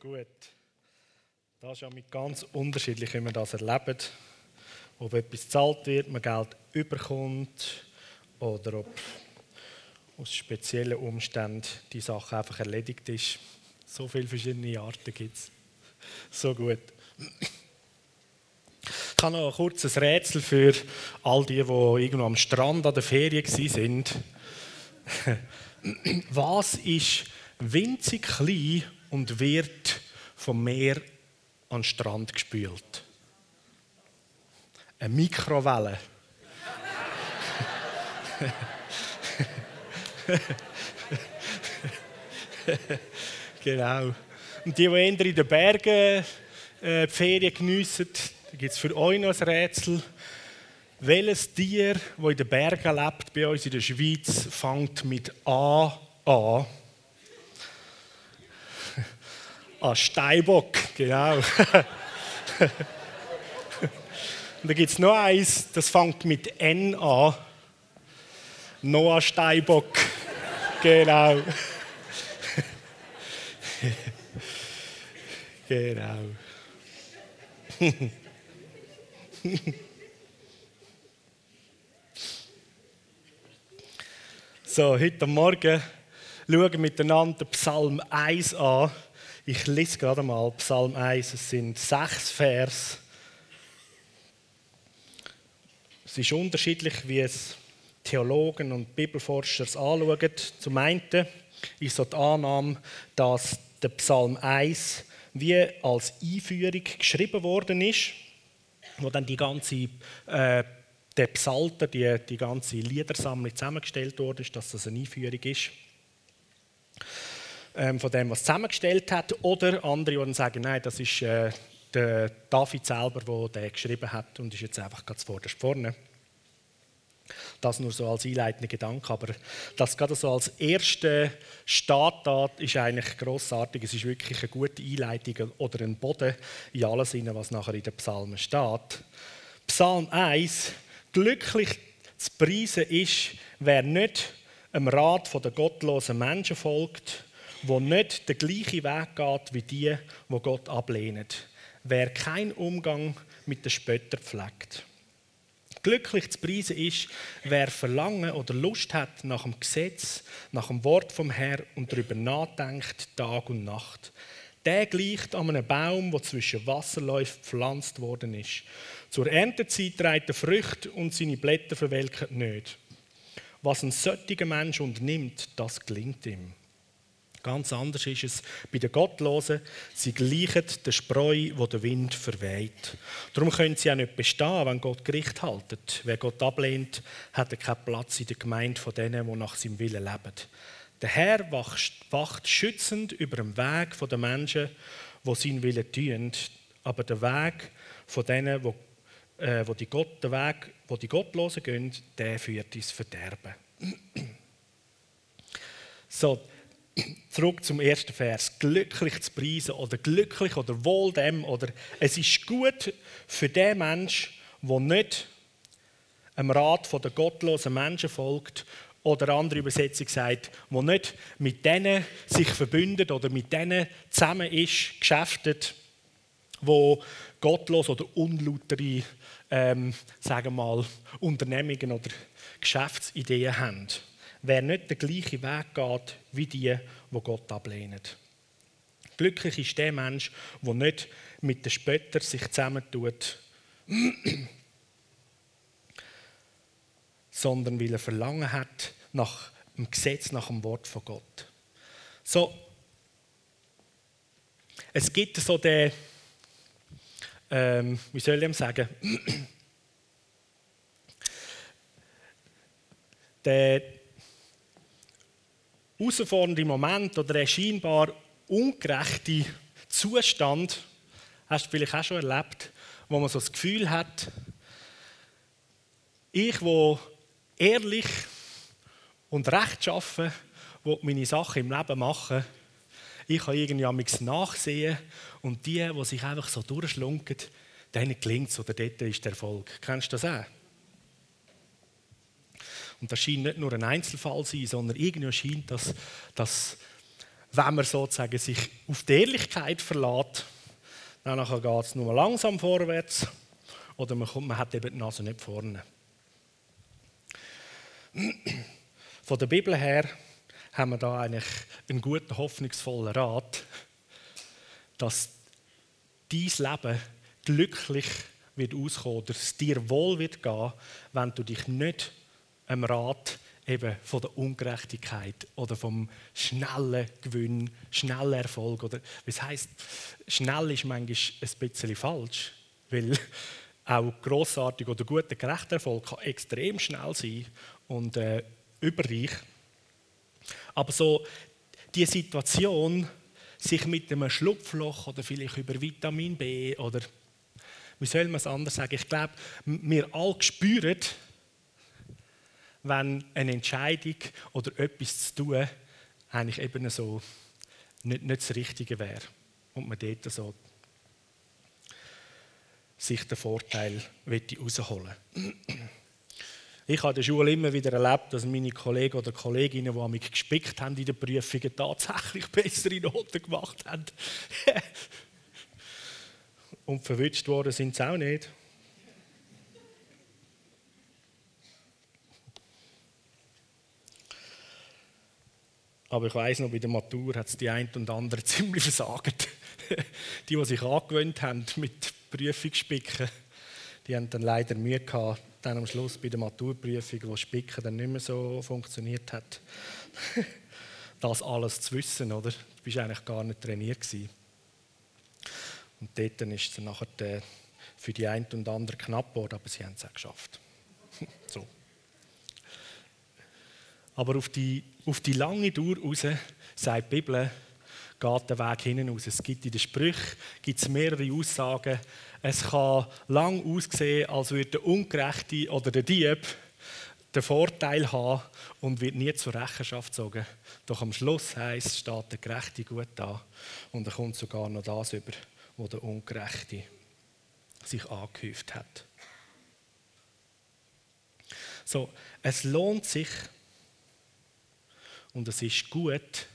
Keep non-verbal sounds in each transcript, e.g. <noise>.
Gut. Das ist ja mit ganz unterschiedlich, wie man das erlebt. Ob etwas gezahlt wird, man Geld überkommt oder ob aus speziellen Umständen die Sache einfach erledigt ist. So viele verschiedene Arten gibt es. So gut. Ich habe noch ein kurzes Rätsel für all die, die irgendwo am Strand an der Ferien sind. Was ist winzig klein und wird vom Meer an den Strand gespült? Eine Mikrowelle. <laughs> genau. Und die, die eher in den Bergen äh, die Ferien geniessen, da gibt es für euch noch ein Rätsel. Welches Tier, das in den Bergen lebt, bei uns in der Schweiz, fängt mit A an? Ah, Steinbock, genau. Und dann gibt es noch eins, das fängt mit N an. Noah Steinbock. genau. genau. so, heute Morgen schauen wir miteinander Psalm 1 an. Ich lese gerade mal Psalm 1, es sind sechs Vers. Es ist unterschiedlich, wie es Theologen und Bibelforscher anschauen. Zum einen ist so die Annahme, dass der Psalm 1 wie als Einführung geschrieben worden ist, wo dann die ganze äh, der Psalter, die, die ganze Liedersammlung zusammengestellt worden ist, dass das eine Einführung ist ähm, von dem, was zusammengestellt hat. Oder andere, die sagen, nein, das ist äh, der David selber, der den geschrieben hat und ist jetzt einfach ganz vorderst vorne. Das nur so als einleitender Gedanke, aber das gerade so als erste Starttat ist eigentlich großartig. Es ist wirklich eine gute Einleitung oder ein Boden in allen Sinnen, was nachher in den Psalmen steht. Psalm 1: Glücklich zu preisen ist, wer nicht dem Rat der gottlosen Menschen folgt, wo nicht der gleiche Weg geht wie die, wo Gott ablehnen. Wer keinen Umgang mit den Spöttern pflegt. Glücklich zu preisen ist, wer Verlangen oder Lust hat nach dem Gesetz, nach dem Wort vom Herrn und darüber nachdenkt, Tag und Nacht. Der gleicht an einem Baum, der zwischen Wasserläufen gepflanzt worden ist. Zur Erntezeit trägt er Früchte und seine Blätter verwelken nicht. Was ein solcher Mensch unternimmt, das gelingt ihm. Ganz anders ist es bei den Gottlosen. Sie gleichen der Spreu, wo der Wind verweht. Darum können sie auch nicht bestehen, wenn Gott Gericht haltet. Wer Gott ablehnt, hat er keinen Platz in der Gemeinde von denen, die nach seinem Willen leben. Der Herr wacht schützend über den Weg der Menschen, die seinen Willen tun. Aber der Weg von denen, wo, äh, wo die Gott, der Weg, wo die Gottlosen gehen, der führt ins Verderben. <clears throat> so, zurück zum ersten Vers. Glücklich zu preisen oder glücklich oder wohl dem oder es ist gut für den Mensch, der nicht einem Rat der gottlosen Menschen folgt oder andere Übersetzung sagt, wo nicht mit denen sich verbündet oder mit denen zusammen ist, geschäftet, wo gottlos oder unlautere, ähm, sagen wir mal, Unternehmungen oder Geschäftsideen haben wer nicht den gleichen Weg geht wie die, wo Gott ablehnen. Glücklich ist der Mensch, der nicht mit den Spöttern sich zusammentut, <clears throat> sondern weil er Verlangen hat nach dem Gesetz, nach dem Wort von Gott. So, es gibt so den, ähm, wie soll ich sagen, <clears throat> der herausfordernde Moment oder ein scheinbar ungerechte Zustand, hast du vielleicht auch schon erlebt, wo man so das Gefühl hat, ich, wo ehrlich und rechtschaffen meine Sachen im Leben machen, ich kann irgendwie nachsehen und die, die sich einfach so durchschlunken, denen gelingt es oder dort ist der Erfolg. Kennst du das auch? Und das scheint nicht nur ein Einzelfall zu sein, sondern irgendwie scheint das, dass wenn man sozusagen sich auf die Ehrlichkeit verlässt, dann geht es nur langsam vorwärts oder man, kommt, man hat eben die Nase nicht vorne. Von der Bibel her haben wir da eigentlich einen guten, hoffnungsvollen Rat, dass dein Leben glücklich wird auskommen, dass es dir wohl wird gehen, wenn du dich nicht am Rat eben von der Ungerechtigkeit oder vom schnellen Gewinn, schnellen Erfolg oder was heißt schnell ist manchmal ein bisschen falsch, weil auch großartig oder guter gerechter Erfolg kann extrem schnell sein und äh, überreich. Aber so die Situation, sich mit einem Schlupfloch oder vielleicht über Vitamin B oder wie soll man es anders sagen? Ich glaube, wir alle spüren, wenn eine Entscheidung oder etwas zu tun eigentlich eben so nicht, nicht das Richtige wäre und man dort so sich den Vorteil herausholen Ich habe in der Schule immer wieder erlebt, dass meine Kollegen oder Kolleginnen, die mich gespickt haben in den Prüfungen, tatsächlich <laughs> bessere Noten gemacht haben. <laughs> Und verwünscht worden sind sie auch nicht. Aber ich weiß noch, bei der Matur hat es die ein und andere <laughs> ziemlich versagt. <laughs> die, die sich angewöhnt haben mit Prüfungsspicken, die haben dann leider Mühe gehabt, dann am Schluss bei der Maturprüfung, wo Spicken dann nicht mehr so funktioniert hat, <laughs> das alles zu wissen, oder? Du bist eigentlich gar nicht trainiert gewesen. Und dort ist es nachher für die einen und anderen knapp geworden, aber sie haben es auch geschafft. so. Aber auf die, auf die lange Dauer raus, sagt die Bibel, geht der Weg hinten raus. Es gibt in den Sprüchen gibt's mehrere Aussagen. Es kann lang aussehen, als würde der Ungerechte oder der Dieb den Vorteil haben und wird nie zur Rechenschaft gezogen. Doch am Schluss heißt steht der Gerechte gut da und er kommt sogar noch das über, wo der Ungerechte sich angehäuft hat. So, es lohnt sich, und es ist gut,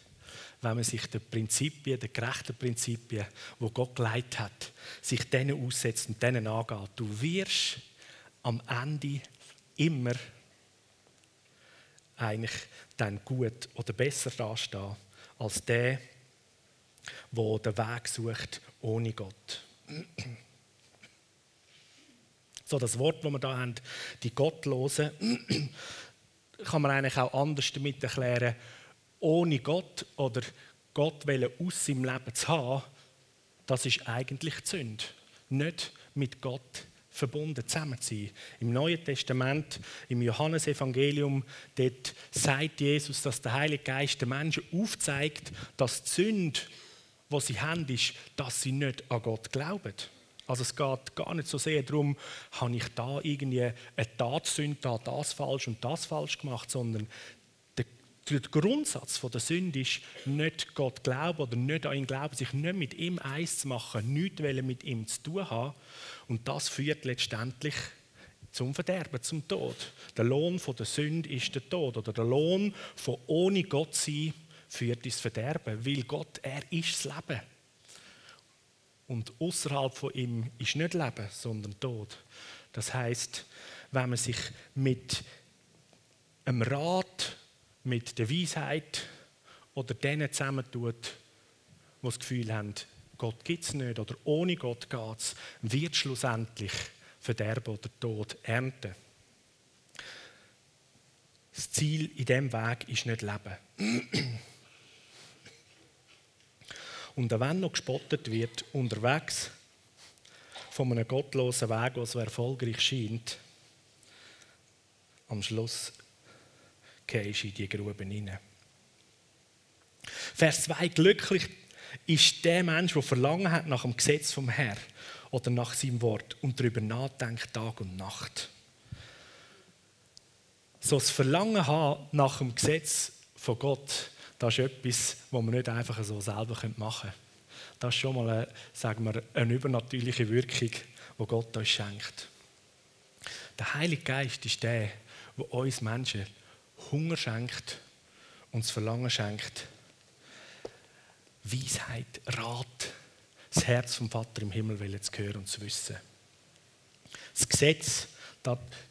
wenn man sich den Prinzipien, den gerechten Prinzipien, wo Gott geleitet hat, sich denen aussetzt und denen angeht. Du wirst am Ende immer eigentlich dann gut oder besser dastehen als der, der den Weg sucht ohne Gott. So, das Wort, das wir da haben, die Gottlosen, kann man eigentlich auch anders damit erklären, ohne Gott oder Gott aus seinem Leben zu haben, das ist eigentlich die Sünde. Nicht mit Gott verbunden zusammen zu sein. Im Neuen Testament, im Johannesevangelium, dort sagt Jesus, dass der Heilige Geist den Menschen aufzeigt, dass die Sünde, die sie haben, ist, dass sie nicht an Gott glauben. Also es geht gar nicht so sehr darum, habe ich da irgendwie eine Tatsünde, da das falsch und das falsch gemacht, sondern der, der Grundsatz der Sünde ist, nicht Gott glauben oder nicht an ihn glauben, sich nicht mit ihm eins zu machen, nichts mit ihm zu tun haben. Und das führt letztendlich zum Verderben, zum Tod. Der Lohn der Sünde ist der Tod oder der Lohn von ohne Gott sein führt ins Verderben, weil Gott, er ist das Leben. Und außerhalb von ihm ist nicht Leben, sondern Tod. Das heißt, wenn man sich mit einem Rat, mit der Weisheit oder denen zusammentut, die das Gefühl haben, Gott gibt es nicht oder ohne Gott geht es, wird schlussendlich Verderben oder Tod ernten. Das Ziel in diesem Weg ist nicht Leben. Und wenn noch gespottet wird, unterwegs von einem gottlosen Weg, der so erfolgreich scheint, am Schluss gehst du in die Grube hinein. Vers 2: Glücklich ist der Mensch, der Verlangen hat nach dem Gesetz vom Herrn oder nach seinem Wort und darüber nachdenkt Tag und Nacht. So das Verlangen haben nach dem Gesetz von Gott das ist etwas, was man nicht einfach so selber machen können. Das ist schon mal eine, sagen wir, eine übernatürliche Wirkung, die Gott uns schenkt. Der Heilige Geist ist der, der uns Menschen Hunger schenkt und das Verlangen schenkt, Weisheit, Rat, das Herz vom Vater im Himmel zu hören und zu wissen. Das Gesetz,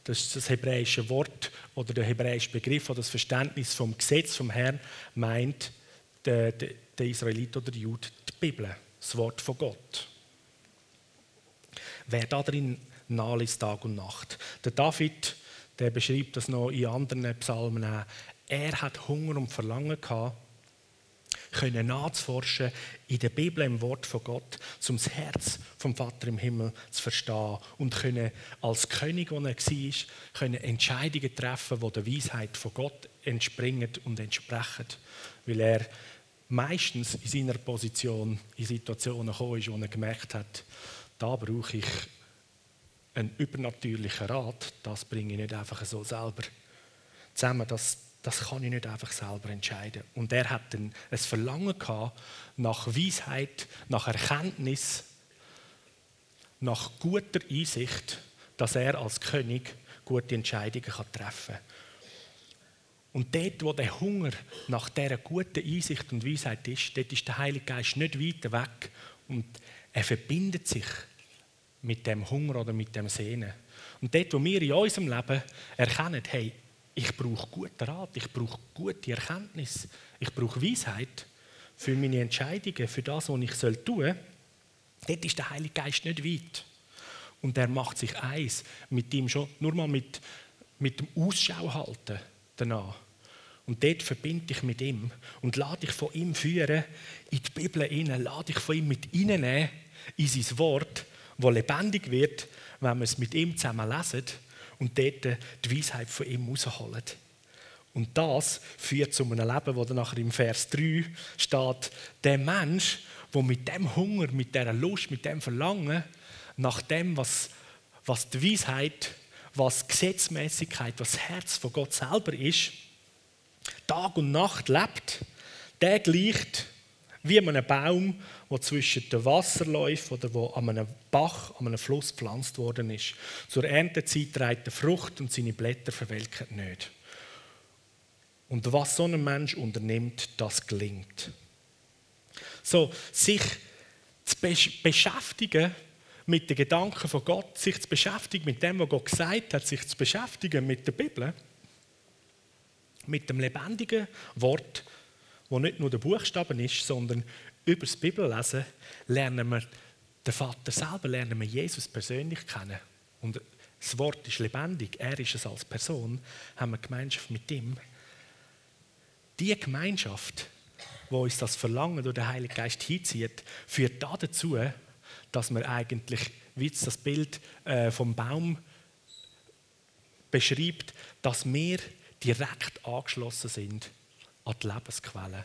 das das hebräische Wort oder der hebräische Begriff oder das Verständnis vom Gesetz vom Herrn meint der, der, der Israelit oder der Jude die Bibel, das Wort von Gott. Wer da drin nachliest Tag und Nacht. Der David, der beschreibt das noch in anderen Psalmen auch. Er hat Hunger und Verlangen gehabt, können nachzuforschen in der Bibel, im Wort von Gott, um das Herz vom Vater im Himmel zu verstehen und können als König, der er war, können Entscheidungen treffen, die der Weisheit von Gott entspringen und entsprechen, weil er meistens in seiner Position in Situationen gekommen ist, wo er gemerkt hat, da brauche ich einen übernatürlichen Rat, das bringe ich nicht einfach so selber zusammen, das das kann ich nicht einfach selber entscheiden. Und er hat ein, ein Verlangen gehabt nach Weisheit, nach Erkenntnis, nach guter Einsicht, dass er als König gute Entscheidungen kann treffen kann. Und dort, wo der Hunger nach dieser guten Einsicht und Weisheit ist, dort ist der Heilige Geist nicht weit weg und er verbindet sich mit dem Hunger oder mit dem Sehnen. Und dort, wo wir in unserem Leben erkennen, hey, ich brauche guten Rat, ich brauche gute Erkenntnis, ich brauche Weisheit für meine Entscheidungen, für das, was ich tun soll. Dort ist der Heilige Geist nicht weit. Und er macht sich eins mit ihm schon, nur mal mit, mit dem Ausschau halten danach. Und dort verbinde ich mit ihm und lade ich von ihm führen in die Bibel hinein, lade ich von ihm mit reinnehmen in sein Wort, wo lebendig wird, wenn wir es mit ihm zusammen lesen und dort die Weisheit von ihm rausholen. Und das führt zu einem Leben, wo dann nachher im Vers 3 steht, der Mensch, der mit dem Hunger, mit dieser Lust, mit dem Verlangen nach dem, was, was die Weisheit, was Gesetzmäßigkeit, was das Herz von Gott selber ist, Tag und Nacht lebt, der gleicht wie einem Baum, der zwischen den Wasserläufen oder wo an einem Bach, an einem Fluss gepflanzt worden ist. Zur Erntezeit trägt er Frucht und seine Blätter verwelken nicht. Und was so ein Mensch unternimmt, das gelingt. So, sich zu beschäftigen mit den Gedanken von Gott, sich zu beschäftigen mit dem, was Gott gesagt hat, sich zu beschäftigen mit der Bibel, mit dem lebendigen Wort, wo nicht nur der Buchstaben ist, sondern über das Bibellesen lernen wir den Vater selber, lernen wir Jesus persönlich kennen. Und das Wort ist lebendig, er ist es als Person, haben wir Gemeinschaft mit ihm. Die Gemeinschaft, wo uns das Verlangen durch den Heiligen Geist hinzieht, führt dazu, dass wir eigentlich, wie das Bild äh, vom Baum beschreibt, dass wir direkt angeschlossen sind an die Lebensquelle,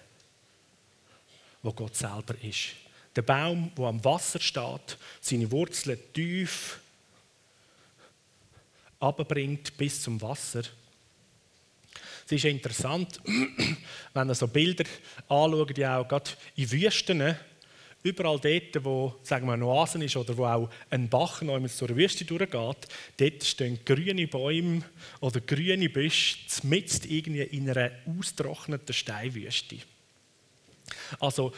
wo Gott selber ist. Der Baum, wo am Wasser steht, seine Wurzeln tief abbringt bis zum Wasser. Es ist interessant, <clears throat> wenn man so Bilder anschaut, die auch gerade in Wüsten, überall dort, wo sagen wir, eine Oase ist oder wo auch ein Bach noch zur Wüste durchgeht, dort stehen grüne Bäume oder grüne Büsche mitten irgendwie in einer austrockneten Steinwüste. Also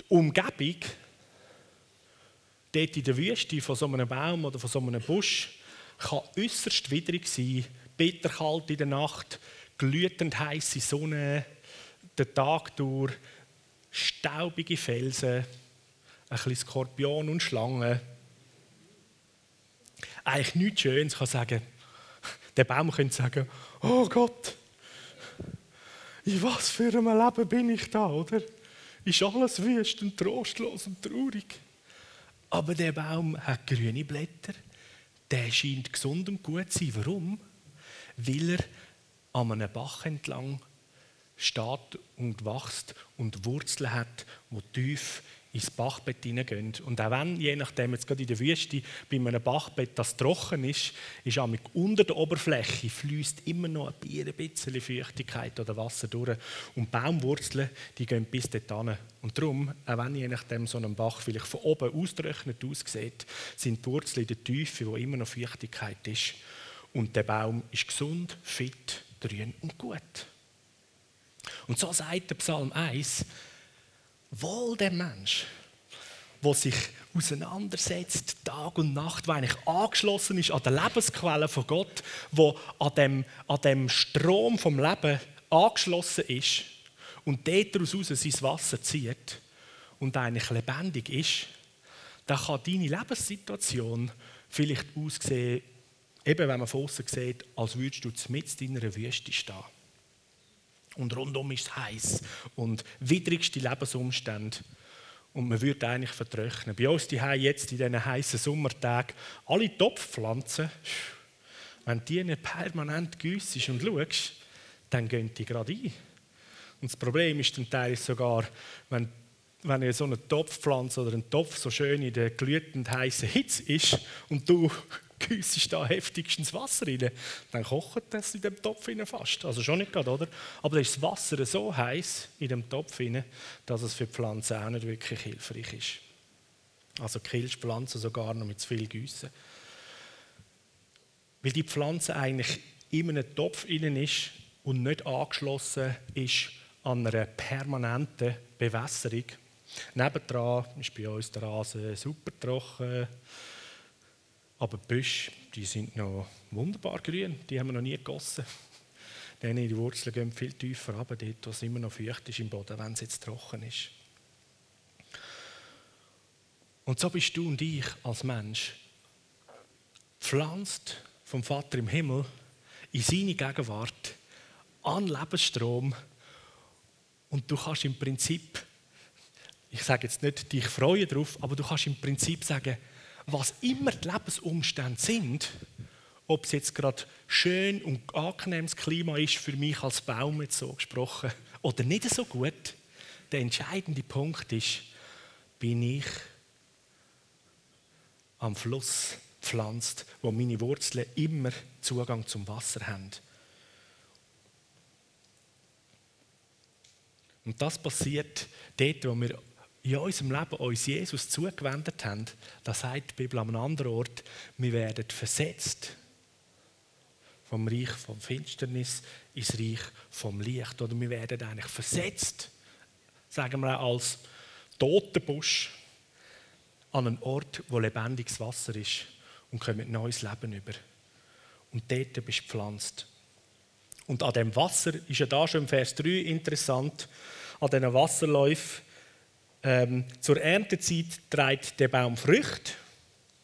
die Umgebung dort in der Wüste von so einem Baum oder von so einem Busch kann äußerst widrig sein, bitterkalt in der Nacht, glühend heiße Sonne, den Tag durch, staubige Felsen, ein bisschen Skorpion und Schlangen. Eigentlich nichts Schönes kann sagen. Der Baum könnte sagen, oh Gott, in was für einem Leben bin ich da, oder? Ist alles wüst und trostlos und traurig. Aber der Baum hat grüne Blätter. Der scheint gesund und gut zu sein. Warum? Weil er an einem Bach entlang steht und wächst und Wurzeln hat, die tief ins Bachbett hineingehen. Und auch wenn, je nachdem, jetzt gerade in der Wüste, bei einem Bachbett das trocken ist, ist auch unter der Oberfläche fließt immer noch ein bisschen Feuchtigkeit oder Wasser durch. Und Baumwurzeln, die gehen bis dorthin. Und darum, auch wenn je nachdem so ein Bach vielleicht von oben ausgetrocknet aussieht, sind die Wurzeln in der Tiefe, wo immer noch Feuchtigkeit ist. Und der Baum ist gesund, fit, grün und gut. Und so sagt der Psalm 1, wohl der Mensch, der sich auseinandersetzt, Tag und Nacht, der eigentlich angeschlossen ist an der Lebensquelle von Gott, wo an dem, an dem Strom vom Leben angeschlossen ist und daraus sein Wasser zieht und eigentlich lebendig ist, dann kann deine Lebenssituation vielleicht aussehen, eben wenn man von außen sieht, als würdest du mit in einer Wüste stehen. Und rundum ist es heiß und widrigste Lebensumstände. Und man würde eigentlich vertrocknen. Bei uns die jetzt in diesen heißen Sommertagen, alle Topfpflanzen, wenn die nicht permanent gießt und schaust, dann gehen die gerade ein. Und das Problem ist dann teilweise sogar, wenn, wenn ihr so eine Topfpflanze oder ein Topf so schön in der glühenden heißen Hitze ist und du <laughs> güssest da heftigstens Wasser rein, dann kocht das in dem Topf rein fast. Also schon nicht gerade, oder? Aber dann ist das Wasser so heiß in dem Topf rein, dass es für die Pflanze auch nicht wirklich hilfreich ist. Also killst die Pflanze sogar noch mit zu viel Güssen. Weil die Pflanze eigentlich in einem Topf innen ist und nicht angeschlossen ist an einer permanenten Bewässerung. Nebendran ist bei uns der Rasen super trocken, aber die Büsche, die sind noch wunderbar grün, die haben wir noch nie gegossen. Denn die Wurzeln gehen viel tiefer runter, dort, wo es immer noch feucht ist im Boden, wenn es jetzt trocken ist. Und so bist du und ich als Mensch pflanzt vom Vater im Himmel in seine Gegenwart an Lebensstrom und du kannst im Prinzip, ich sage jetzt nicht, dich freuen darauf, aber du kannst im Prinzip sagen, was immer die Lebensumstände sind, ob es jetzt gerade schön und angenehmes Klima ist für mich als Baum jetzt so gesprochen <laughs> oder nicht so gut, der entscheidende Punkt ist, bin ich am Fluss pflanzt, wo meine Wurzeln immer Zugang zum Wasser haben. Und das passiert dort, wo wir in unserem Leben uns Jesus zugewendet haben, da sagt die Bibel an einem anderen Ort, wir werden versetzt vom Reich vom Finsternis ins Reich vom Licht. Oder wir werden eigentlich versetzt, sagen wir auch als Totenbusch, an einen Ort, wo lebendiges Wasser ist und kommen neues Leben über. Und dort bist du gepflanzt. Und an dem Wasser ist ja da schon im Vers 3 interessant, an diesen Wasserläufen ähm, zur Erntezeit trägt der Baum Früchte.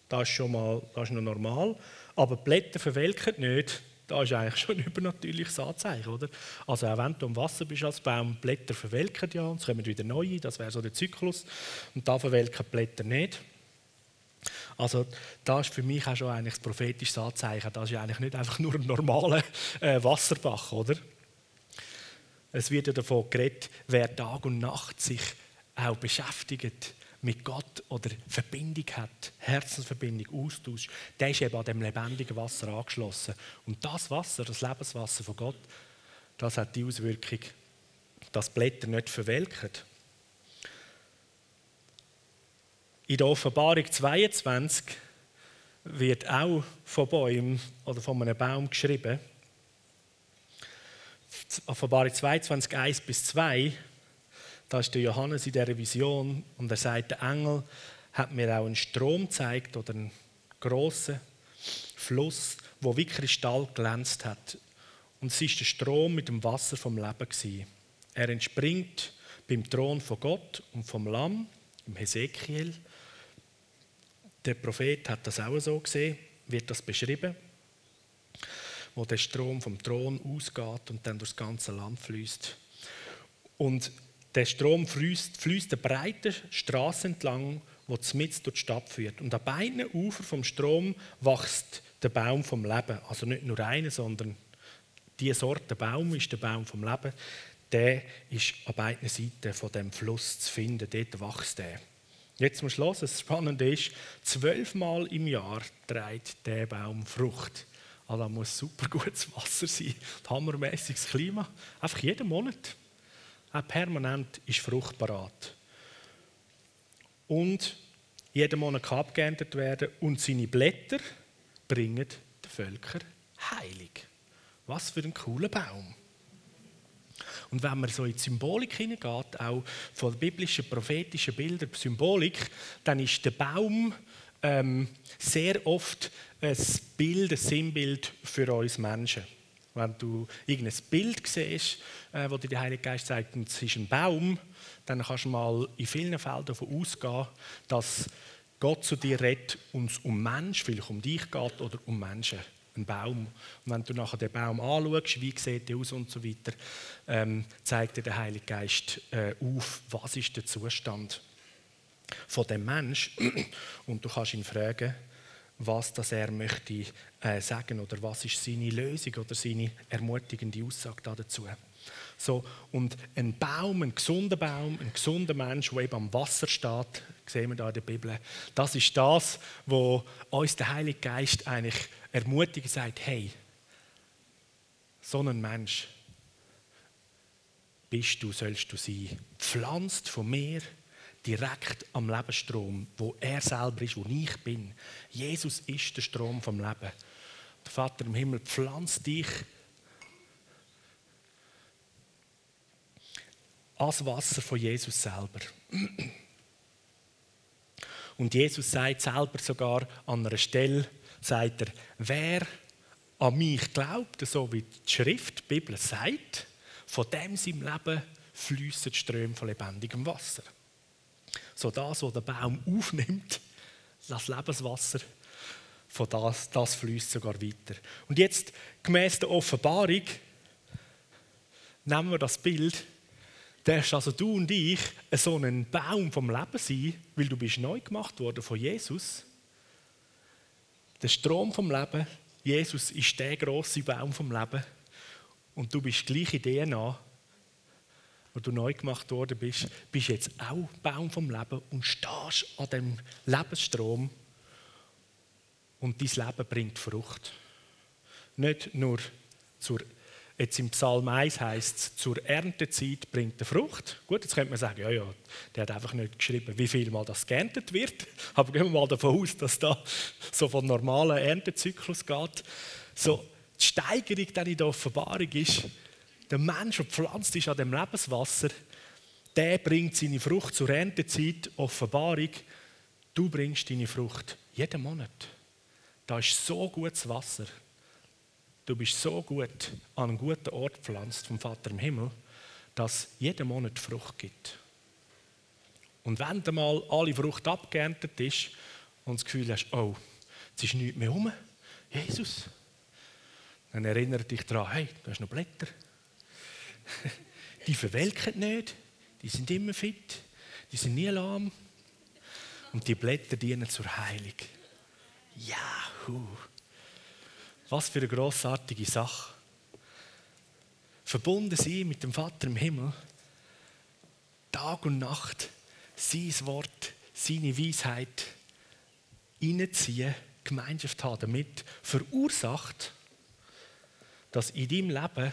Das ist schon mal das ist noch normal. Aber die Blätter verwelken nicht. Das ist eigentlich schon ein übernatürliches Anzeichen, oder? Also auch wenn du am Wasser bist als Baum, Blätter verwelken ja es kommen wieder neue, das wäre so der Zyklus. Und da verwelken die Blätter nicht. Also das ist für mich auch schon eigentlich das prophetische Anzeichen. Das ist eigentlich nicht einfach nur ein normaler äh, Wasserbach, oder? Es wird ja davon geredet, wer Tag und Nacht sich auch beschäftigt mit Gott oder Verbindung hat, Herzensverbindung, Austausch, der ist eben an dem lebendigen Wasser angeschlossen. Und das Wasser, das Lebenswasser von Gott, das hat die Auswirkung, dass Blätter nicht verwelken. In der Offenbarung 22 wird auch von Bäumen oder von einem Baum geschrieben. Offenbarung 22, 1 bis 2 da ist der Johannes in dieser Vision und er sagt, der Engel hat mir auch einen Strom gezeigt oder einen grossen Fluss, wo wie Kristall glänzt hat. Und es ist der Strom mit dem Wasser vom Leben gewesen. Er entspringt beim Thron von Gott und vom Lamm, im Hesekiel. Der Prophet hat das auch so gesehen, wird das beschrieben, wo der Strom vom Thron ausgeht und dann durchs ganze Land fließt. Und der Strom fließt, fließt eine breite Straße entlang, die mit durch die Stadt führt. Und an beiden Ufern vom Strom wächst der Baum vom Leben. Also nicht nur einer, sondern die Sorte Baum ist der Baum vom Leben. Der ist an beiden Seiten von dem Fluss zu finden. Dort wächst der. Jetzt muss hören, das Spannende ist, zwölfmal im Jahr trägt der Baum Frucht. Also da muss super gutes Wasser sein, hammermäßiges Klima. Einfach jeden Monat auch permanent ist fruchtbarat. Und jeden Monat kann abgeerntet werden und seine Blätter bringen den Völkern Heilig. Was für ein cooler Baum. Und wenn man so in die Symbolik hineingeht, auch von biblischen, prophetischen Bildern, Symbolik, dann ist der Baum ähm, sehr oft ein Bild, ein Sinnbild für uns Menschen. Wenn du irgendein Bild siehst, äh, wo dir der Heilige Geist sagt, es ist ein Baum, dann kannst du mal in vielen Fällen davon ausgehen, dass Gott zu dir redet und es um Menschen, vielleicht um dich geht oder um Menschen. Ein Baum. Und wenn du nachher den Baum anschaust, wie sieht der aus und so weiter, ähm, zeigt dir der Heilige Geist äh, auf, was ist der Zustand von dem Mensch und du kannst ihn fragen, was das er möchte äh, sagen oder was ist seine Lösung oder seine ermutigende Aussage dazu. So, und ein Baum, ein gesunder Baum, ein gesunder Mensch, der eben am Wasser steht, sehen wir da in der Bibel, das ist das, wo uns der Heilige Geist eigentlich ermutigt sagt, hey, so ein Mensch bist du, sollst du sein, pflanzt von mir direkt am Lebensstrom, wo er selber ist, wo ich bin. Jesus ist der Strom vom Leben. Der Vater im Himmel pflanzt dich als Wasser von Jesus selber. Und Jesus sagt selber sogar an einer Stelle, sagt er, wer an mich glaubt, so wie die Schrift, die Bibel sagt, von dem seinem Leben fließen Ströme von lebendigem Wasser. So das, was der Baum <laughs> aufnimmt, das Lebenswasser, von das, das fließt sogar weiter. Und jetzt, gemäß der Offenbarung, nehmen wir das Bild, darfst also du und ich so einen Baum vom Leben sein, weil du bist neu gemacht worden von Jesus. Der Strom vom Leben, Jesus ist der große Baum vom Leben und du bist gleich in DNA, wo du neu gemacht worden bist, bist jetzt auch Baum vom Leben und stehst an dem Lebensstrom und dein Leben bringt Frucht. Nicht nur zur Jetzt im Psalm 1 heißt es, zur Erntezeit bringt er Frucht. Gut, jetzt könnte man sagen, ja, ja, der hat einfach nicht geschrieben, wie viel mal das geerntet wird. <laughs> Aber gehen wir mal davon aus, dass da so von normalen Erntezyklus geht. So, die Steigerung dann in der Offenbarung ist, der Mensch, der pflanzt ist an dem Lebenswasser, der bringt seine Frucht zur Erntezeit, Offenbarung. Du bringst deine Frucht jeden Monat. Da ist so gutes Wasser. Du bist so gut an einem guten Ort gepflanzt vom Vater im Himmel, dass jeden Monat Frucht gibt. Und wenn dann mal alle Frucht abgeerntet ist und das Gefühl hast, oh, jetzt ist nichts mehr um, Jesus, dann erinnere dich daran, hey, du hast noch Blätter. <laughs> Die verwelken nicht, die sind immer fit, die sind nie lahm. Und die Blätter dienen zur Heilung. Yahoo! Was für eine großartige Sache. Verbunden sein mit dem Vater im Himmel, Tag und Nacht, sein Wort, seine Weisheit reinziehen, Gemeinschaft haben damit, verursacht, dass in deinem Leben,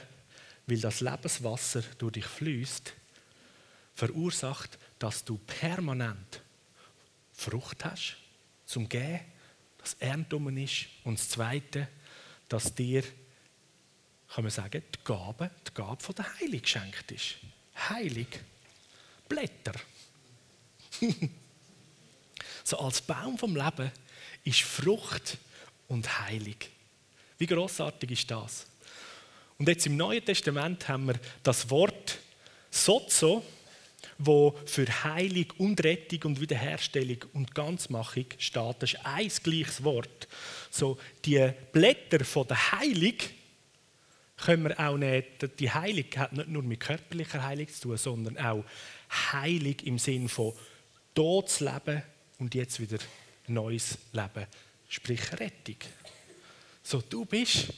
weil das Lebenswasser durch dich fließt, verursacht, dass du permanent Frucht hast zum Gehen, dass Erntum ist. Und das Zweite, dass dir, kann man sagen, die Gabe, die Gabe von der Heilung geschenkt ist. Heilig. Blätter. <laughs> so als Baum vom Leben ist Frucht und Heilung. Wie großartig ist das? Und jetzt im Neuen Testament haben wir das Wort Sozo, wo für Heilung und Rettung und Wiederherstellung und Ganzmachung steht. Das ist ein gleiches Wort. So, die Blätter von der Heilung können wir auch nicht, die Heilung hat nicht nur mit körperlicher Heilung zu tun, sondern auch Heilung im Sinn von Todesleben und jetzt wieder neues Leben, sprich Rettung. So, du bist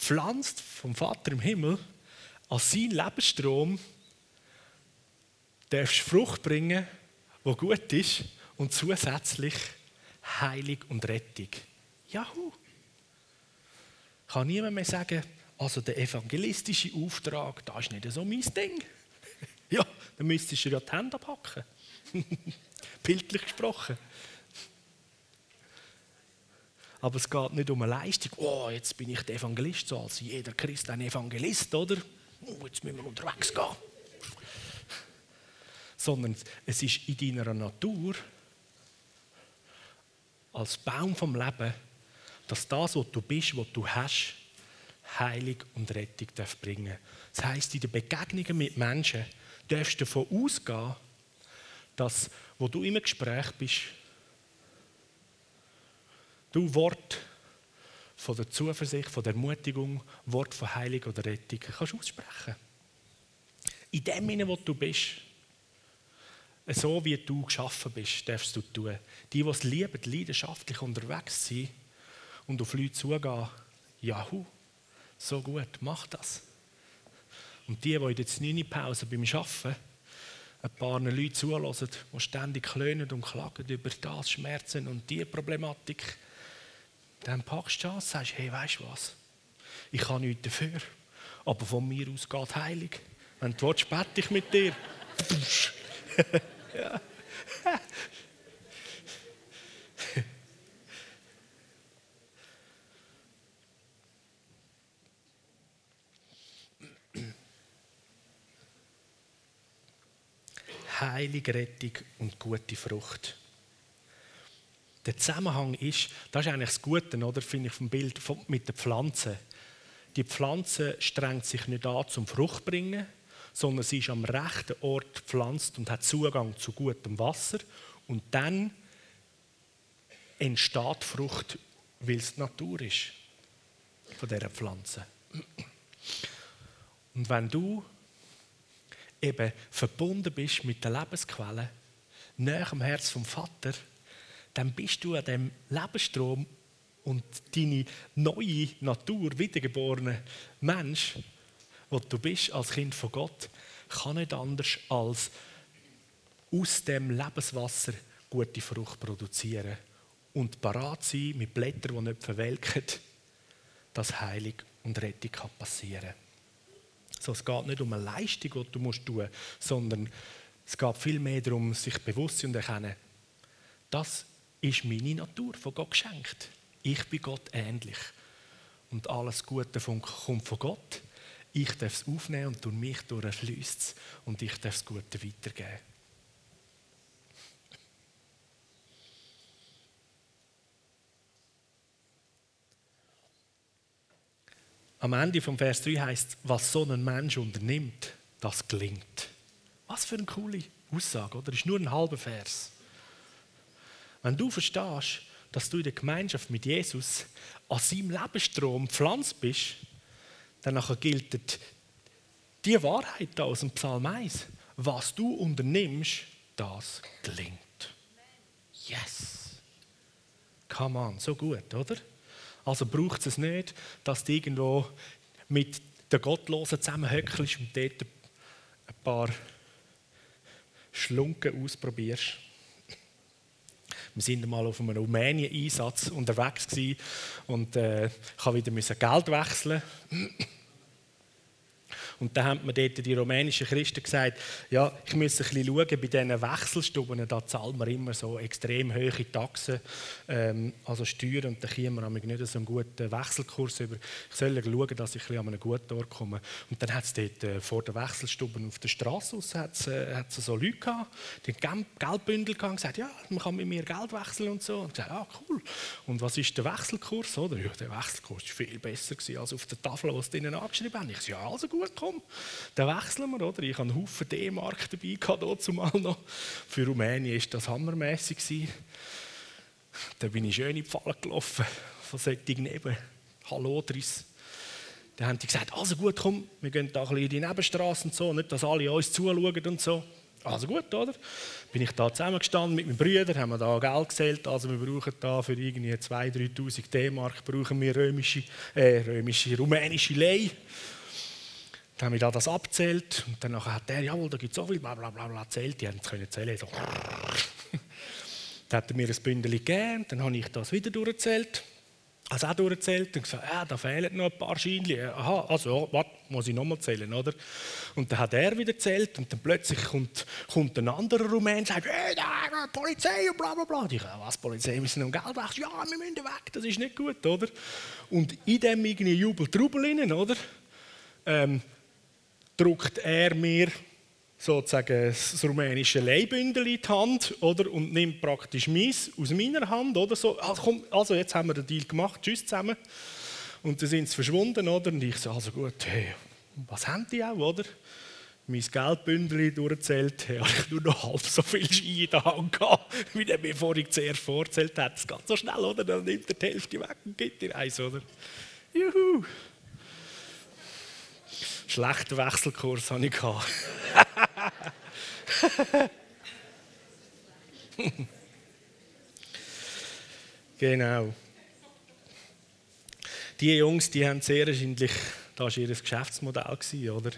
pflanzt vom Vater im Himmel als sein Lebensstrom darfst Frucht bringen, wo gut ist und zusätzlich Heilung und Rettung. Juhu! Kann niemand mehr sagen, also der evangelistische Auftrag, das ist nicht so mein Ding. <laughs> ja, dann müsstest du ja die Hände abhacken. <laughs> Bildlich gesprochen. Aber es geht nicht um eine Leistung. Oh, jetzt bin ich der Evangelist, so als jeder Christ ein Evangelist, oder? oh, jetzt müssen wir unterwegs gehen. Sondern es ist in deiner Natur, als Baum vom Leben, dass das, was du bist, was du hast, Heilung und Rettung bringen darf. Das heisst, in den Begegnungen mit Menschen darfst du davon ausgehen, dass, wo du im Gespräch bist, du Wort von der Zuversicht, von der Ermutigung, Wort von Heilung oder Rettung kannst aussprechen. In dem Sinne, wo du bist, so wie du geschaffen bist, darfst du tun. Die, die es lieben, leidenschaftlich unterwegs sind und auf Leute zugehen, jahu, so gut, mach das. Und die, die in der 9 Pause beim Arbeiten ein paar Leute zulassen, die ständig klönen und klagen über das, Schmerzen und diese Problematik, dann packst du das und sagst, hey, weißt du was? Ich kann nichts dafür, aber von mir aus geht Heilung. Wenn du willst, bete ich mit dir. <laughs> ja. Heilige Rettung und gute Frucht. Der Zusammenhang ist, das ist eigentlich das Gute, oder, finde ich, vom Bild mit den Pflanzen. Die Pflanze strengt sich nicht an zum Frucht bringen, sondern sie ist am rechten Ort gepflanzt und hat Zugang zu gutem Wasser. Und dann entsteht Frucht, weil es die Natur ist von dieser Pflanze. Und wenn du eben verbunden bist mit der Lebensquelle, nach dem Herz vom Vater, dann bist du an dem Lebensstrom und deine neue Natur, wiedergeborene Mensch, wo du bist als Kind von Gott, kann nicht anders als aus dem Lebenswasser gute Frucht produzieren und parat sein mit Blättern, die nicht verwelken, dass Heilung und Rettung passieren kann. So, es geht nicht um eine Leistung, die du tun musst, sondern es geht vielmehr darum, sich bewusst zu erkennen, das ist meine Natur von Gott geschenkt. Ich bin Gott ähnlich. Und alles Gute kommt von Gott. Ich darf es aufnehmen und durch mich durchfließt es. Und ich darf das Gute weitergeben. Am Ende vom Vers 3 heißt was so ein Mensch unternimmt, das gelingt. Was für eine coole Aussage, oder? Das ist nur ein halber Vers. Wenn du verstehst, dass du in der Gemeinschaft mit Jesus an seinem Lebensstrom pflanzt bist, dann gilt die Wahrheit aus dem Psalm 1. Was du unternimmst, das gelingt. Yes. Come on, so gut, oder? Also braucht es nicht, dass du irgendwo mit den Gottlosen zusammenhöckelst und dort ein paar Schlunken ausprobierst. Wir sind mal auf einem Rumänien-Einsatz unterwegs und äh, ich musste wieder Geld wechseln. Und dann haben mir dort die rumänischen Christen gesagt, ja, ich muss ein bisschen schauen, bei diesen Wechselstuben, da zahlen wir immer so extrem hohe Taxen, ähm, also Steuern, und da kommen wir nicht so einen guten Wechselkurs über. Ich soll schauen, dass ich ein bisschen an einen guten Ort komme. Und dann hat es dort äh, vor den Wechselstuben auf der Straße hat's, äh, so Leute gehabt, die haben Geldbündel gehabt und gesagt, ja, man kann mit mir Geld wechseln und so. Und ich gesagt, ja, cool. Und was ist der Wechselkurs? Oder? Ja, der Wechselkurs war viel besser als auf der Tafel, was sie ihnen angeschrieben haben. Ich so, ja, also gut, komm komm, dann wechseln wir. Oder? Ich hatte einen Haufen D-Mark dabei, zumal noch. Für Rumänien war das hammermässig. Da bin ich schön in die Falle gelaufen, von solchen Neben. Hallo, Dris. Dann haben die gesagt, also gut, komm, wir gehen da ein in die Nebenstraße und so, nicht, dass alle uns zuschauen und so. Also gut, oder? Bin ich da zusammengestanden mit meinen Brüdern, haben wir da Geld gezählt, also wir brauchen da für irgendwie 2'000, 3'000 D-Mark brauchen wir römische, äh, römische, rumänische Lei. Dann haben wir da das abzählt und dann hat der, jawohl, da gibt es so viel, bla bla bla, bla erzählt. Die haben es zählen. So. <laughs> dann hat er mir ein Bündel gegeben, dann habe ich das wieder durchgezählt. Also auch durchgezählt und gesagt, ja, da fehlen noch ein paar Scheinchen. Aha, also, warte, muss ich nochmal zählen, oder? Und dann hat er wieder gezählt und dann plötzlich kommt, kommt ein anderer Rumän und sagt, hey, da, Polizei und bla bla bla. Ich sage, was, Polizei, wir sind um Geld weg. Ja, wir müssen weg, das ist nicht gut, oder? Und in dem irgendwie Jubel, Trubel, oder? Ähm, druckt er mir sozusagen das rumänische Leihbündel in die Hand oder, und nimmt praktisch meins aus meiner Hand. Oder so. Also, komm, also jetzt haben wir den Deal gemacht, tschüss zusammen. Und dann sind sie verschwunden. Oder? Und ich so, also gut, hey, was haben die auch, oder? Mein Geldbündel durchzählt, habe ich nur noch halb so viel Ski in der Hand gehabt, wie der mir vorhin zuerst vorzählt hat. Das geht so schnell, oder? Dann nimmt er die Hälfte weg und gibt dir eins, oder? Juhu! Schlechten Wechselkurs hatte ich. <laughs> genau. Die Jungs, die haben sehr wahrscheinlich, das war ihr Geschäftsmodell, oder?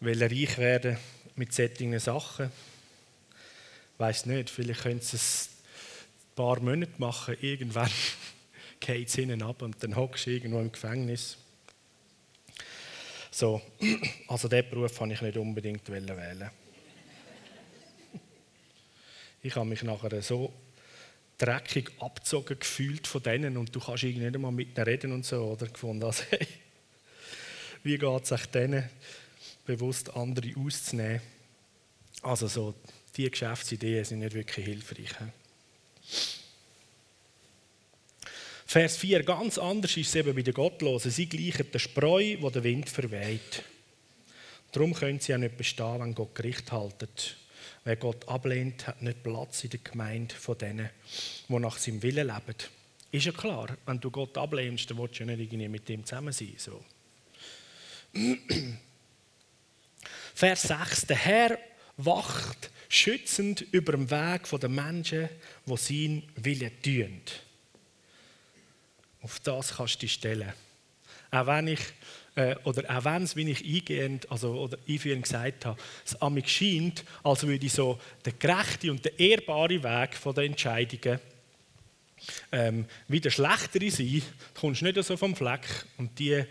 Weil reich werden mit solchen Sachen. Ich weiß nicht, vielleicht können sie es ein paar Monate machen, irgendwann <laughs> geht es ihnen ab und dann hockst du irgendwo im Gefängnis. So, <clears throat> also diesen Beruf kann ich nicht unbedingt wählen. <laughs> Ich habe mich nachher so dreckig abgezogen gefühlt von denen und du kannst irgendwie nicht einmal mit ihnen reden und so, oder? Gefunden, also, <laughs> hey, wie geht es sich denen, bewusst andere auszunehmen? Also so, diese Geschäftsideen sind nicht wirklich hilfreich. Vers 4, ganz anders ist es eben bei den Gottlosen. Sie gleichen der Spreu, wo der Wind verweht. Darum können sie auch nicht bestehen, wenn Gott Gericht haltet. Wer Gott ablehnt, hat nicht Platz in der Gemeinde von denen, die nach seinem Willen leben. Ist ja klar, wenn du Gott ablehnst, dann willst du ja nicht irgendwie mit ihm zusammen sein. So. <clears throat> Vers 6. Der Herr wacht schützend über dem Weg der Menschen, die sein Willen tun. Auf das kannst du dich stellen. Auch wenn ich, äh, oder auch wenn es, wie ich eingehend, also oder einführend gesagt habe, es an mich scheint, als würde ich so der gerechte und der ehrbare Weg von den Entscheidungen ähm, wieder schlechtere sein, du kommst nicht so vom Fleck und die,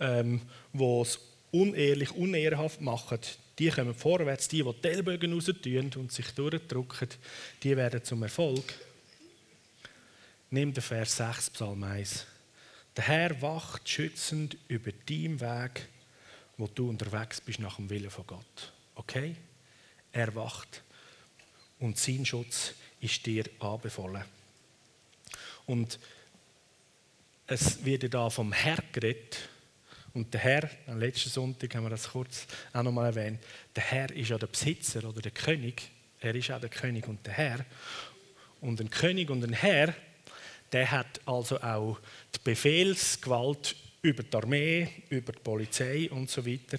ähm, die es unehrlich, unehrhaft machen, die kommen vorwärts, die, die die Ellbogen raus und sich durchdrücken, die werden zum Erfolg. Nimm den Vers 6, Psalm 1. Der Herr wacht schützend über deinen Weg, wo du unterwegs bist nach dem Willen von Gott. Okay? Er wacht und sein Schutz ist dir anbefohlen. Und es wird da vom Herr geredet. Und der Herr, am letzten Sonntag haben wir das kurz auch nochmal erwähnt, der Herr ist ja der Besitzer oder der König. Er ist auch der König und der Herr. Und ein König und ein Herr, der hat also auch die Befehlsgewalt über die Armee, über die Polizei und so weiter.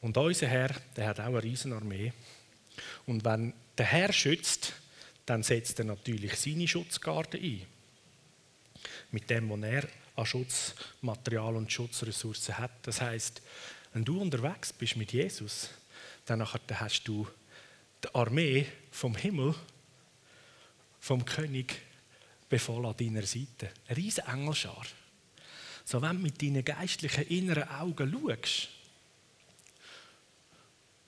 Und unser Herr, der hat auch eine Riesenarmee. Und wenn der Herr schützt, dann setzt er natürlich seine Schutzgarde ein. Mit dem, was er an Schutzmaterial und Schutzressourcen hat. Das heißt, wenn du unterwegs bist mit Jesus, dann hast du die Armee vom Himmel, vom König befohlen an deiner Seite. Eine riesige Engelschar. So, wenn du mit deinen geistlichen inneren Augen schaust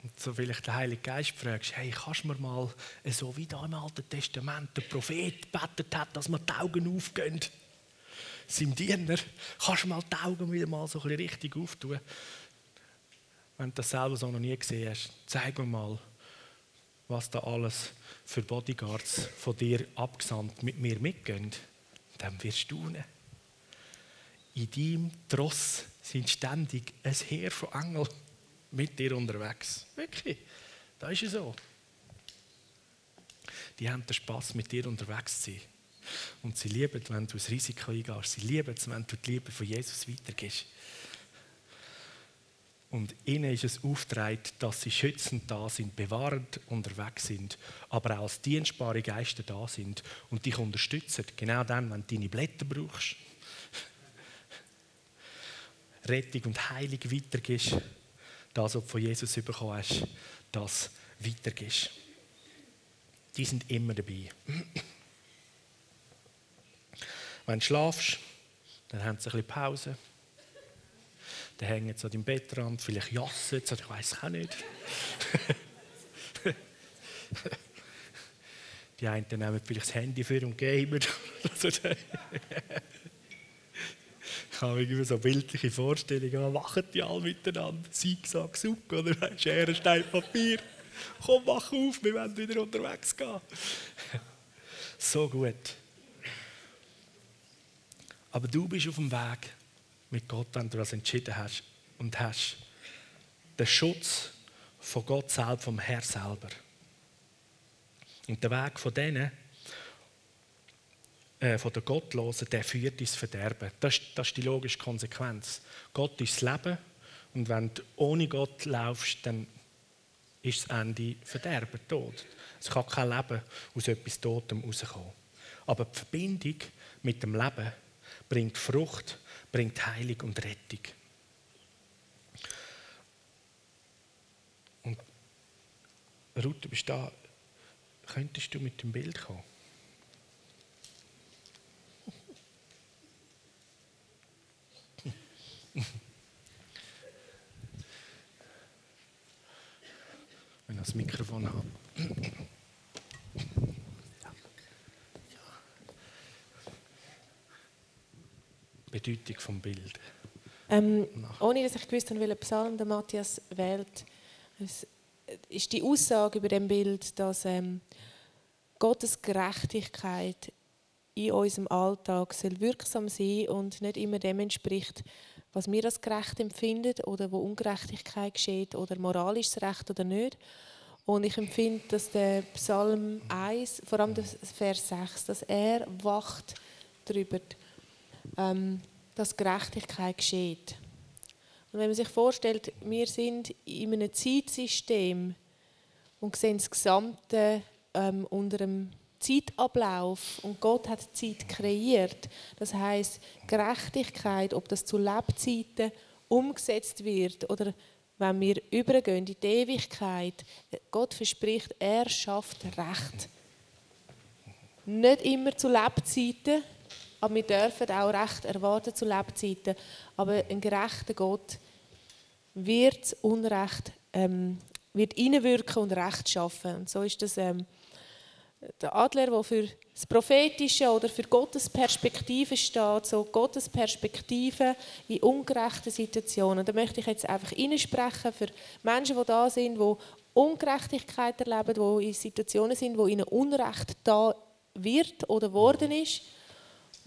und so vielleicht den Heiligen Geist fragst, hey, kannst du mir mal, so wie da im Alten Testament der Prophet betet hat, dass mir die Augen aufgehen, seinem Diener, kannst du mal die Augen wieder mal so ein bisschen richtig auftun? Wenn du das selber so noch nie gesehen hast, zeig mir mal, was da alles für Bodyguards von dir abgesandt mit mir mitgehen, dann wirst du staunen. In deinem Tross sind ständig ein Heer von Engeln mit dir unterwegs. Wirklich, da ist es so. Die haben den Spass, mit dir unterwegs zu sein. Und sie lieben, wenn du das Risiko eingehst. Sie lieben es, wenn du die Liebe von Jesus weitergehst. Und ihnen ist es aufgetragen, dass sie schützend da sind, bewahrend unterwegs sind, aber auch als dienstbare Geister da sind und dich unterstützen. Genau dann, wenn du deine Blätter brauchst. <laughs> Rettung und Heilung weitergehst. Das, was du von Jesus bekommen hast, das weitergehst. Die sind immer dabei. <clears throat> Wenn du schlafst, dann haben sie ein bisschen Pause dann hängen sie an deinem Bettrand, vielleicht jassen sie, ich weiß es auch nicht. <laughs> Die einen nehmen vielleicht das Handy für und gamen. <laughs> Ich habe irgendwie so bildliche Vorstellungen. Was machen die alle miteinander? Zigzag, Suck oder Schere, Stein, Papier. Komm, mach auf, wir wollen wieder unterwegs gehen. So gut. Aber du bist auf dem Weg mit Gott, wenn du das entschieden hast und hast den Schutz von Gott selbst, vom Herr selber. Und der Weg von denen, äh, von der Gottlosen, der führt ins Verderben. Das, das ist die logische Konsequenz. Gott ist das Leben und wenn du ohne Gott laufst, dann ist das Ende Verderben, Tod. Es kann kein Leben aus etwas Totem rauskommen. Aber die Verbindung mit dem Leben bringt Frucht, bringt Heilung und Rettung. Und Ruth, du bist da. Könntest du mit dem Bild kommen? Wenn ich das Mikrofon habe. Bedeutung vom Bild. Ähm, ohne dass ich gewusst habe, welchen Psalm der Matthias wählt, ist die Aussage über dem Bild, dass ähm, Gottes Gerechtigkeit in unserem Alltag soll wirksam sein und nicht immer dem entspricht, was wir als gerecht empfinden oder wo Ungerechtigkeit geschieht oder moralisches Recht oder nicht. Und ich empfinde, dass der Psalm 1, vor allem der Vers 6, dass er wacht darüber, ähm, dass Gerechtigkeit geschieht. Und wenn man sich vorstellt, wir sind in einem Zeitsystem und sehen das Gesamte ähm, unter einem Zeitablauf und Gott hat Zeit kreiert. Das heißt Gerechtigkeit, ob das zu Lebzeiten umgesetzt wird oder wenn wir übergehen in die Ewigkeit. Gott verspricht, er schafft Recht. Nicht immer zu Lebzeiten, aber wir dürfen auch Recht erwarten zu Lebzeiten. Aber ein gerechter Gott wird Unrecht ähm, wird einwirken und Recht schaffen. Und so ist das ähm, der Adler, der für das Prophetische oder für Gottes Perspektive steht, so Gottes Perspektive in ungerechten Situationen. Da möchte ich jetzt einfach sprechen für Menschen, die da sind, die Ungerechtigkeit erleben, die in Situationen sind, wo ihnen Unrecht da wird oder worden ist.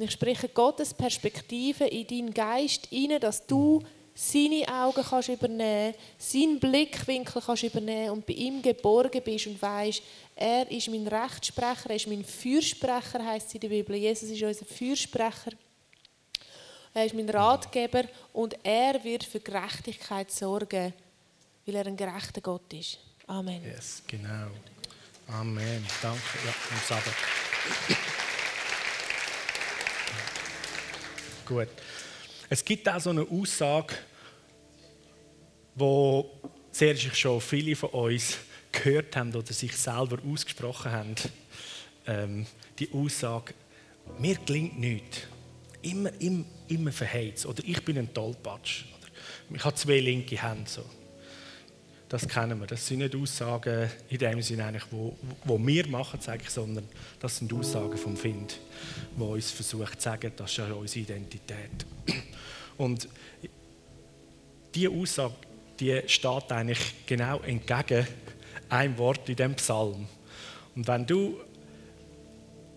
Und ich spreche Gottes Perspektive in deinen Geist hinein, dass du seine Augen kannst übernehmen, seinen Blickwinkel kannst übernehmen und bei ihm geborgen bist und weißt, er ist mein Rechtsprecher, er ist mein Fürsprecher, heißt es in der Bibel. Jesus ist unser Fürsprecher. Er ist mein Ratgeber und er wird für Gerechtigkeit sorgen, weil er ein gerechter Gott ist. Amen. Yes, genau. Amen. Danke. Ja, am Sabbat. Gut. Es gibt auch so eine Aussage, wo sehr schon viele von uns gehört haben oder sich selber ausgesprochen haben. Ähm, die Aussage, mir gelingt nichts. Immer, immer, immer verheizt. Oder ich bin ein Tollpatsch. Ich habe zwei linke Hände. So. Das kennen wir. Das sind nicht Aussagen in dem Sinne, eigentlich, wo, wo wir machen, sage ich, sondern das sind Aussagen vom Find, wo uns versucht zu sagen, das ist ja unsere Identität. Und diese Aussage, die steht eigentlich genau entgegen einem Wort in dem Psalm. Und wenn du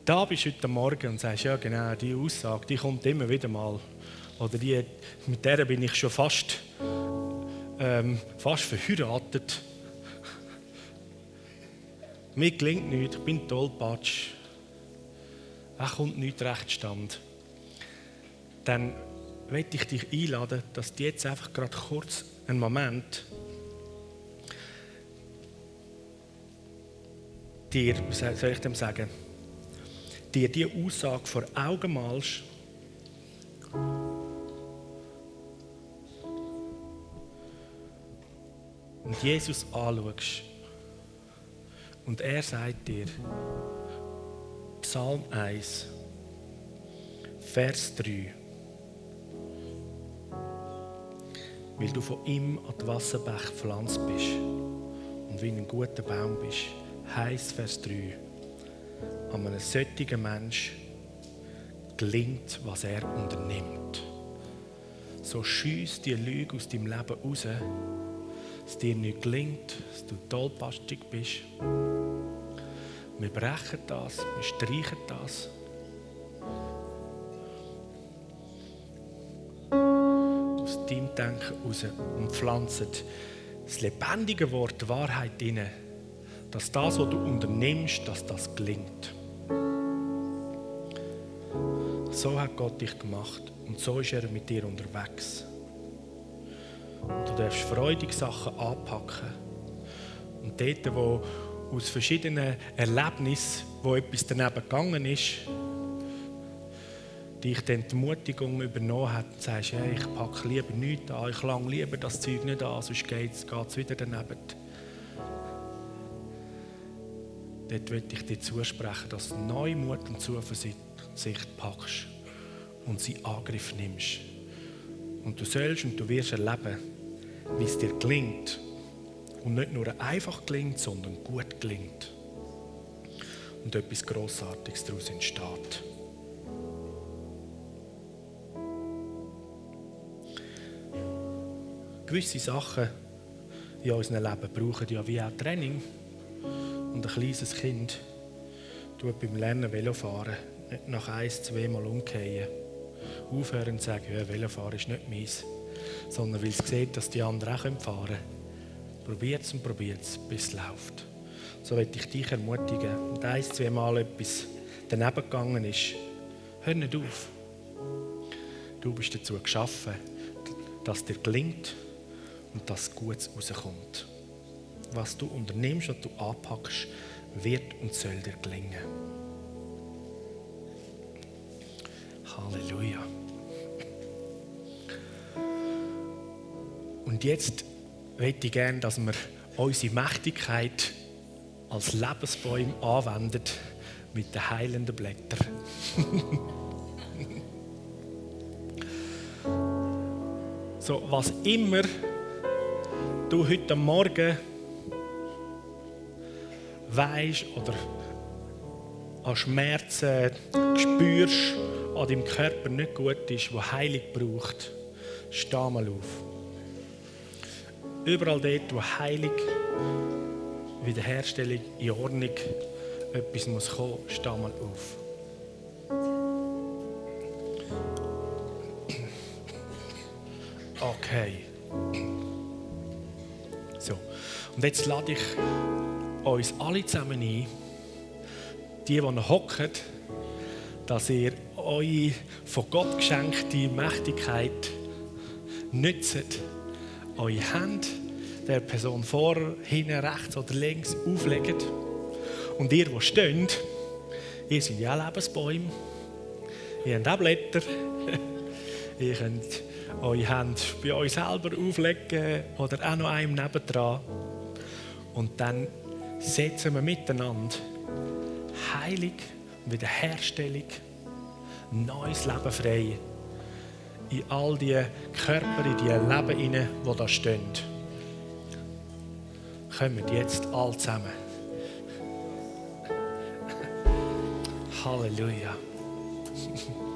da bist heute Morgen und sagst, ja genau, die Aussage, die kommt immer wieder mal, oder die, mit der bin ich schon fast ähm, fast verheiratet. Mir gelingt nichts, ich bin tollpatsch. Es kommt nicht recht stand. Dann möchte ich dich einladen, dass du jetzt einfach gerade kurz einen Moment dir, soll ich dem sagen, dir diese Aussage vor Augen malst und Jesus anschaust und er sagt dir, Psalm 1, Vers 3, weil du von ihm an die Wasserbach gepflanzt bist und wie ein guter Baum bist, heißt Vers 3, an einem solchen Mensch gelingt, was er unternimmt. so schieß die Lüge aus deinem Leben raus, dass dir nicht gelingt, dass du tollpastig bist. Wir brechen das, wir streichen das. Aus deinem Denken raus und pflanzen das lebendige Wort Wahrheit inne, dass das, was du unternimmst, dass das gelingt. So hat Gott dich gemacht und so ist er mit dir unterwegs. Und du darfst freudig Sachen anpacken. Und dort, wo aus verschiedenen Erlebnissen, wo etwas daneben gegangen ist, dich die Ermutigung übernommen hat und sagst, ja, ich packe lieber nichts an, ich lange lieber das Zeug nicht an, sonst geht es wieder daneben. Dort will ich dir zusprechen, dass du Neumut und Zuversicht packst und sie Angriff nimmst. Und du sollst und du wirst erleben, wie es dir gelingt. Und nicht nur einfach gelingt, sondern gut gelingt. Und etwas Grossartiges daraus entsteht. Gewisse Sachen in unserem Leben brauchen ja wie auch Training. Und ein kleines Kind tut beim Lernen Velofahren nicht nach ein, zweimal umkehren aufhören und sagen, ja, Velofahren ist nicht meins, sondern weil es sieht, dass die anderen auch fahren können. Probiert es und probiert es, bis es läuft. So möchte ich dich ermutigen. Und ein, zwei Mal etwas daneben gegangen ist, hör nicht auf. Du bist dazu geschaffen, dass dir gelingt und dass Gutes rauskommt. Was du unternimmst und du anpackst, wird und soll dir gelingen. Halleluja. Und jetzt möchte ich gerne, dass wir unsere Mächtigkeit als Lebensbäume anwenden mit den heilenden Blättern. <laughs> so, was immer du heute Morgen weißt oder an Schmerzen spürst an deinem Körper nicht gut ist, wo Heilung braucht, steh mal auf. Überall dort, wo Heilung, Wiederherstellung, in Ordnung etwas muss kommen, steh mal auf. Okay. So, und jetzt lade ich uns alle zusammen ein, die, die noch hocken, dass ihr eure von Gott geschenkte Mächtigkeit nützt, eure Hände der Person vor, hinten, rechts oder links auflegt. Und ihr, die steht, ihr seid ja Lebensbäume, ihr habt auch Blätter, <laughs> ihr könnt eure Hände bei euch selber auflegen oder auch noch einem nebendran. Und dann setzen wir miteinander Heilung, Wiederherstellung, neues Leben frei. In all die Körper, in die Leben hinein, die da stehen. Kommen jetzt alle zusammen. <laughs> Halleluja. <laughs>